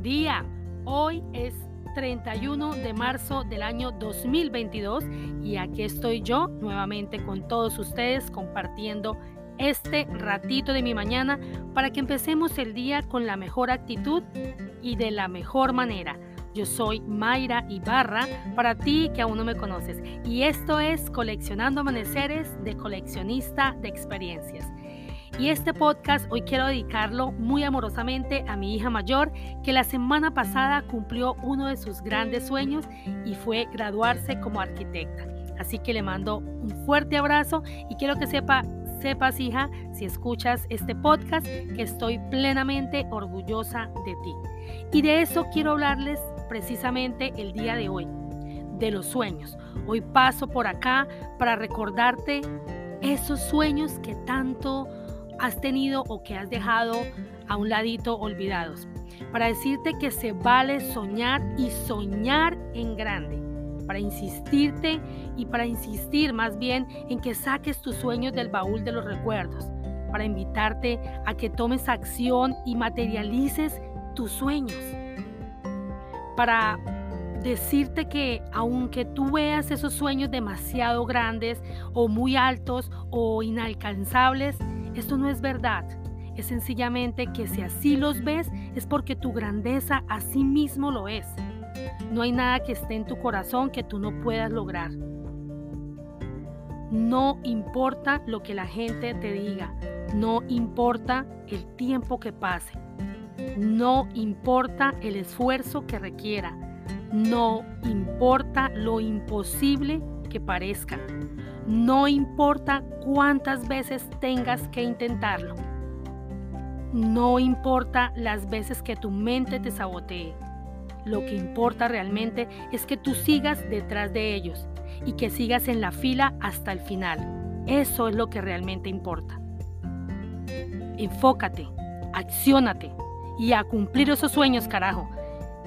día. Hoy es 31 de marzo del año 2022 y aquí estoy yo nuevamente con todos ustedes compartiendo este ratito de mi mañana para que empecemos el día con la mejor actitud y de la mejor manera. Yo soy Mayra Ibarra, para ti que aún no me conoces, y esto es Coleccionando Amaneceres de Coleccionista de Experiencias. Y este podcast hoy quiero dedicarlo muy amorosamente a mi hija mayor, que la semana pasada cumplió uno de sus grandes sueños y fue graduarse como arquitecta. Así que le mando un fuerte abrazo y quiero que sepa, sepas hija, si escuchas este podcast, que estoy plenamente orgullosa de ti. Y de eso quiero hablarles precisamente el día de hoy, de los sueños. Hoy paso por acá para recordarte esos sueños que tanto has tenido o que has dejado a un ladito olvidados. Para decirte que se vale soñar y soñar en grande. Para insistirte y para insistir más bien en que saques tus sueños del baúl de los recuerdos. Para invitarte a que tomes acción y materialices tus sueños. Para decirte que aunque tú veas esos sueños demasiado grandes o muy altos o inalcanzables, esto no es verdad. Es sencillamente que si así los ves es porque tu grandeza así mismo lo es. No hay nada que esté en tu corazón que tú no puedas lograr. No importa lo que la gente te diga, no importa el tiempo que pase, no importa el esfuerzo que requiera, no importa lo imposible que parezca. No importa cuántas veces tengas que intentarlo. No importa las veces que tu mente te sabotee. Lo que importa realmente es que tú sigas detrás de ellos y que sigas en la fila hasta el final. Eso es lo que realmente importa. Enfócate, acciónate y a cumplir esos sueños, carajo,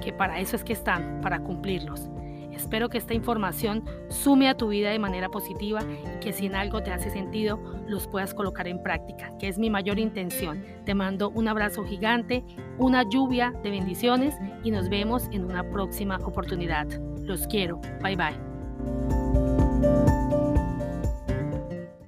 que para eso es que están, para cumplirlos. Espero que esta información sume a tu vida de manera positiva y que si en algo te hace sentido los puedas colocar en práctica, que es mi mayor intención. Te mando un abrazo gigante, una lluvia de bendiciones y nos vemos en una próxima oportunidad. Los quiero. Bye bye.